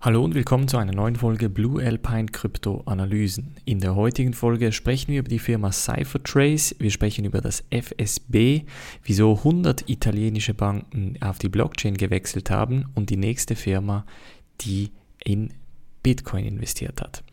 Hallo und willkommen zu einer neuen Folge Blue Alpine Krypto Analysen. In der heutigen Folge sprechen wir über die Firma CipherTrace, wir sprechen über das FSB, wieso 100 italienische Banken auf die Blockchain gewechselt haben und die nächste Firma, die in Bitcoin investiert hat.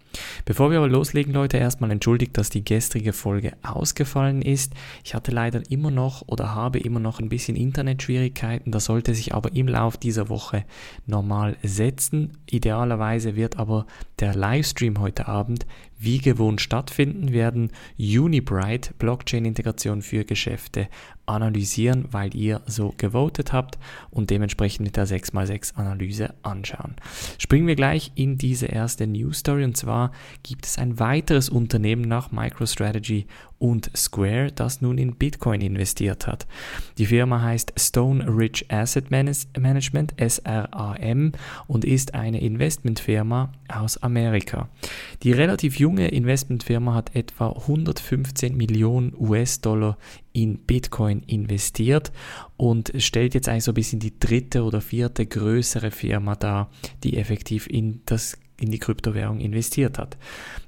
Bevor wir aber loslegen, Leute, erstmal entschuldigt, dass die gestrige Folge ausgefallen ist. Ich hatte leider immer noch oder habe immer noch ein bisschen Internetschwierigkeiten. Das sollte sich aber im Lauf dieser Woche normal setzen. Idealerweise wird aber der Livestream heute Abend wie gewohnt stattfinden, werden Unibright Blockchain-Integration für Geschäfte analysieren, weil ihr so gewotet habt und dementsprechend mit der 6x6 Analyse anschauen. Springen wir gleich in diese erste News Story und zwar gibt es ein weiteres Unternehmen nach MicroStrategy und Square, das nun in Bitcoin investiert hat. Die Firma heißt Stone Ridge Asset Management, SRAM, und ist eine Investmentfirma aus Amerika. Die relativ junge Investmentfirma hat etwa 115 Millionen US-Dollar in Bitcoin investiert und stellt jetzt eigentlich so ein bisschen die dritte oder vierte größere Firma dar, die effektiv in das in die Kryptowährung investiert hat.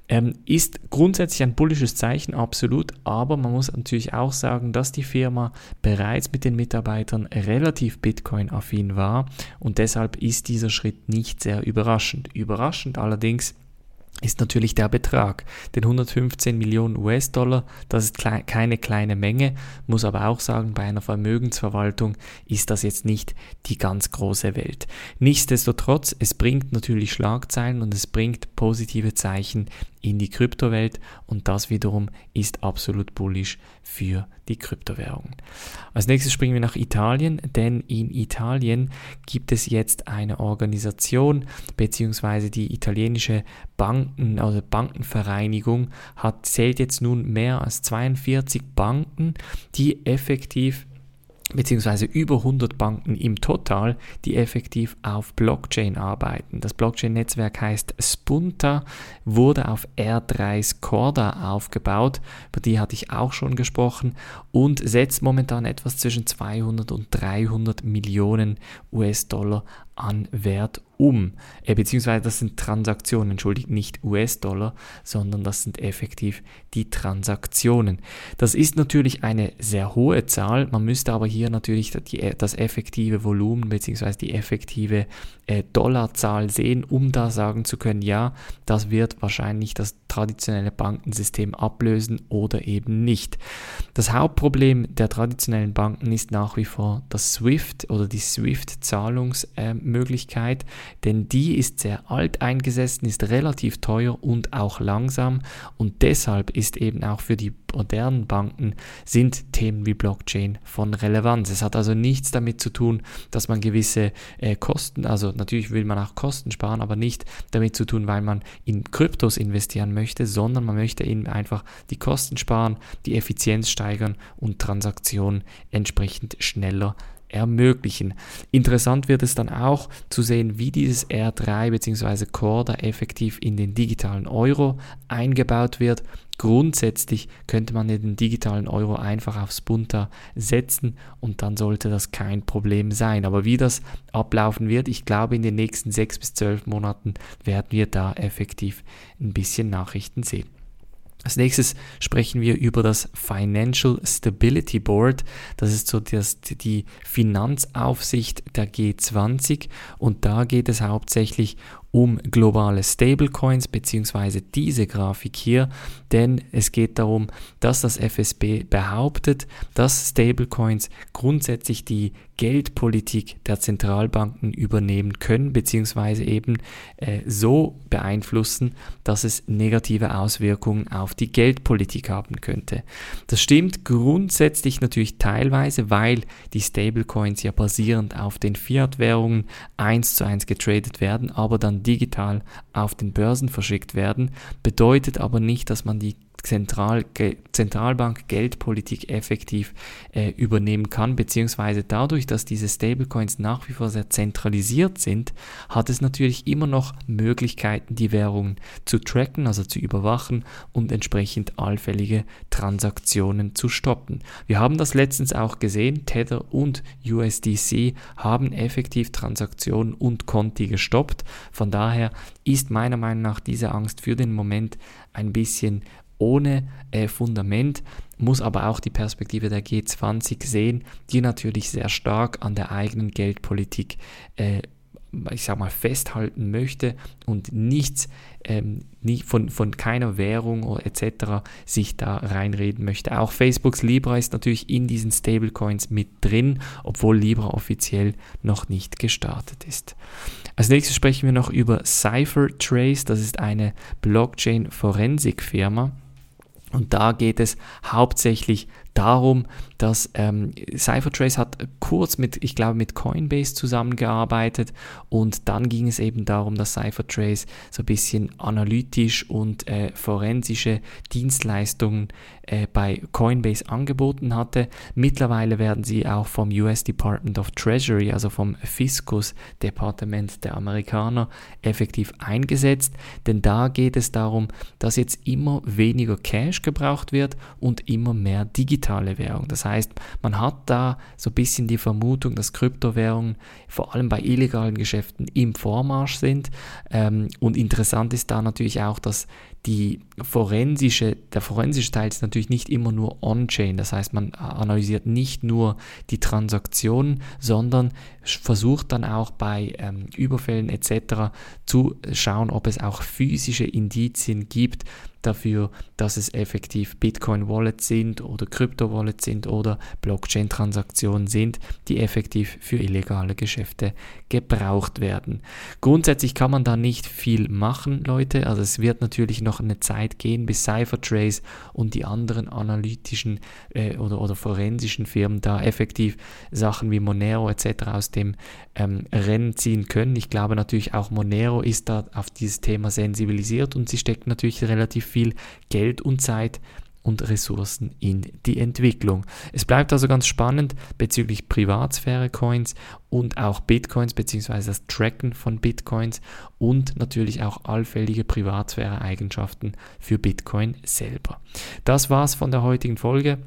Ähm, ist grundsätzlich ein bullisches Zeichen, absolut, aber man muss natürlich auch sagen, dass die Firma bereits mit den Mitarbeitern relativ Bitcoin-affin war und deshalb ist dieser Schritt nicht sehr überraschend. Überraschend allerdings ist natürlich der Betrag. Denn 115 Millionen US-Dollar, das ist keine kleine Menge, muss aber auch sagen, bei einer Vermögensverwaltung ist das jetzt nicht die ganz große Welt. Nichtsdestotrotz, es bringt natürlich Schlagzeilen und es bringt positive Zeichen in die Kryptowelt und das wiederum ist absolut bullish für die Kryptowährungen. Als nächstes springen wir nach Italien, denn in Italien gibt es jetzt eine Organisation beziehungsweise die italienische Banken, also Bankenvereinigung hat zählt jetzt nun mehr als 42 Banken, die effektiv beziehungsweise über 100 Banken im Total, die effektiv auf Blockchain arbeiten. Das Blockchain-Netzwerk heißt Spunta, wurde auf R3s Corda aufgebaut, über die hatte ich auch schon gesprochen und setzt momentan etwas zwischen 200 und 300 Millionen US-Dollar an Wert um. Äh, beziehungsweise das sind Transaktionen, entschuldigt, nicht US-Dollar, sondern das sind effektiv die Transaktionen. Das ist natürlich eine sehr hohe Zahl. Man müsste aber hier natürlich die, äh, das effektive Volumen beziehungsweise die effektive äh, Dollarzahl sehen, um da sagen zu können, ja, das wird wahrscheinlich das traditionelle Bankensystem ablösen oder eben nicht. Das Hauptproblem der traditionellen Banken ist nach wie vor das SWIFT oder die SWIFT-Zahlungsmöglichkeit, denn die ist sehr alt eingesessen, ist relativ teuer und auch langsam und deshalb ist eben auch für die modernen Banken sind Themen wie Blockchain von Relevanz. Es hat also nichts damit zu tun, dass man gewisse äh, Kosten, also natürlich will man auch Kosten sparen, aber nicht damit zu tun, weil man in Kryptos investieren möchte, sondern man möchte eben einfach die Kosten sparen, die Effizienz steigern und Transaktionen entsprechend schneller ermöglichen. Interessant wird es dann auch zu sehen, wie dieses R3 bzw. Corda effektiv in den digitalen Euro eingebaut wird. Grundsätzlich könnte man den digitalen Euro einfach aufs Bunta setzen und dann sollte das kein Problem sein. Aber wie das ablaufen wird, ich glaube in den nächsten sechs bis zwölf Monaten werden wir da effektiv ein bisschen Nachrichten sehen. Als nächstes sprechen wir über das Financial Stability Board. Das ist so die Finanzaufsicht der G20 und da geht es hauptsächlich um globale Stablecoins beziehungsweise diese Grafik hier, denn es geht darum, dass das FSB behauptet, dass Stablecoins grundsätzlich die Geldpolitik der Zentralbanken übernehmen können beziehungsweise eben äh, so beeinflussen, dass es negative Auswirkungen auf die Geldpolitik haben könnte. Das stimmt grundsätzlich natürlich teilweise, weil die Stablecoins ja basierend auf den Fiat-Währungen eins zu eins getradet werden, aber dann digital auf den Börsen verschickt werden, bedeutet aber nicht, dass man die Zentral, Zentralbank Geldpolitik effektiv äh, übernehmen kann, beziehungsweise dadurch, dass diese Stablecoins nach wie vor sehr zentralisiert sind, hat es natürlich immer noch Möglichkeiten, die Währungen zu tracken, also zu überwachen und entsprechend allfällige Transaktionen zu stoppen. Wir haben das letztens auch gesehen, Tether und USDC haben effektiv Transaktionen und Konti gestoppt. Von daher ist meiner Meinung nach diese Angst für den Moment ein bisschen ohne äh, Fundament, muss aber auch die Perspektive der G20 sehen, die natürlich sehr stark an der eigenen Geldpolitik äh, ich sag mal, festhalten möchte und nichts ähm, nie von, von keiner Währung etc. sich da reinreden möchte. Auch Facebooks Libra ist natürlich in diesen Stablecoins mit drin, obwohl Libra offiziell noch nicht gestartet ist. Als nächstes sprechen wir noch über CipherTrace, das ist eine Blockchain-Forensik-Firma. Und da geht es hauptsächlich darum, dass ähm, Cyphertrace hat kurz mit, ich glaube, mit Coinbase zusammengearbeitet und dann ging es eben darum, dass Cyphertrace so ein bisschen analytisch und äh, forensische Dienstleistungen äh, bei Coinbase angeboten hatte. Mittlerweile werden sie auch vom US Department of Treasury, also vom Fiskus-Departement der Amerikaner, effektiv eingesetzt, denn da geht es darum, dass jetzt immer weniger Cash gebraucht wird und immer mehr digitale Währung. Das heißt, man hat da so ein bisschen die Vermutung, dass Kryptowährungen vor allem bei illegalen Geschäften im Vormarsch sind. Ähm, und interessant ist da natürlich auch, dass die forensische, der forensische Teil ist natürlich nicht immer nur on-chain. Das heißt, man analysiert nicht nur die Transaktionen, sondern versucht dann auch bei ähm, Überfällen etc. zu schauen, ob es auch physische Indizien gibt dafür, dass es effektiv Bitcoin-Wallets sind oder Krypto-Wallets sind oder Blockchain-Transaktionen sind, die effektiv für illegale Geschäfte gebraucht werden. Grundsätzlich kann man da nicht viel machen, Leute. Also es wird natürlich noch eine Zeit gehen, bis CipherTrace und die anderen analytischen äh, oder, oder forensischen Firmen da effektiv Sachen wie Monero etc. aus dem ähm, Rennen ziehen können. Ich glaube natürlich auch Monero ist da auf dieses Thema sensibilisiert und sie steckt natürlich relativ viel Geld und Zeit und Ressourcen in die Entwicklung. Es bleibt also ganz spannend bezüglich Privatsphäre-Coins und auch Bitcoins bzw. das Tracken von Bitcoins und natürlich auch allfällige Privatsphäre-Eigenschaften für Bitcoin selber. Das war's von der heutigen Folge.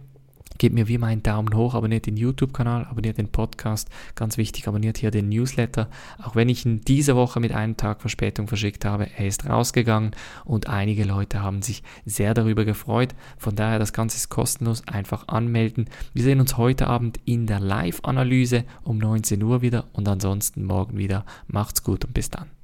Gebt mir wie immer einen Daumen hoch, abonniert den YouTube-Kanal, abonniert den Podcast. Ganz wichtig, abonniert hier den Newsletter. Auch wenn ich ihn diese Woche mit einem Tag Verspätung verschickt habe, er ist rausgegangen und einige Leute haben sich sehr darüber gefreut. Von daher, das Ganze ist kostenlos. Einfach anmelden. Wir sehen uns heute Abend in der Live-Analyse um 19 Uhr wieder und ansonsten morgen wieder. Macht's gut und bis dann.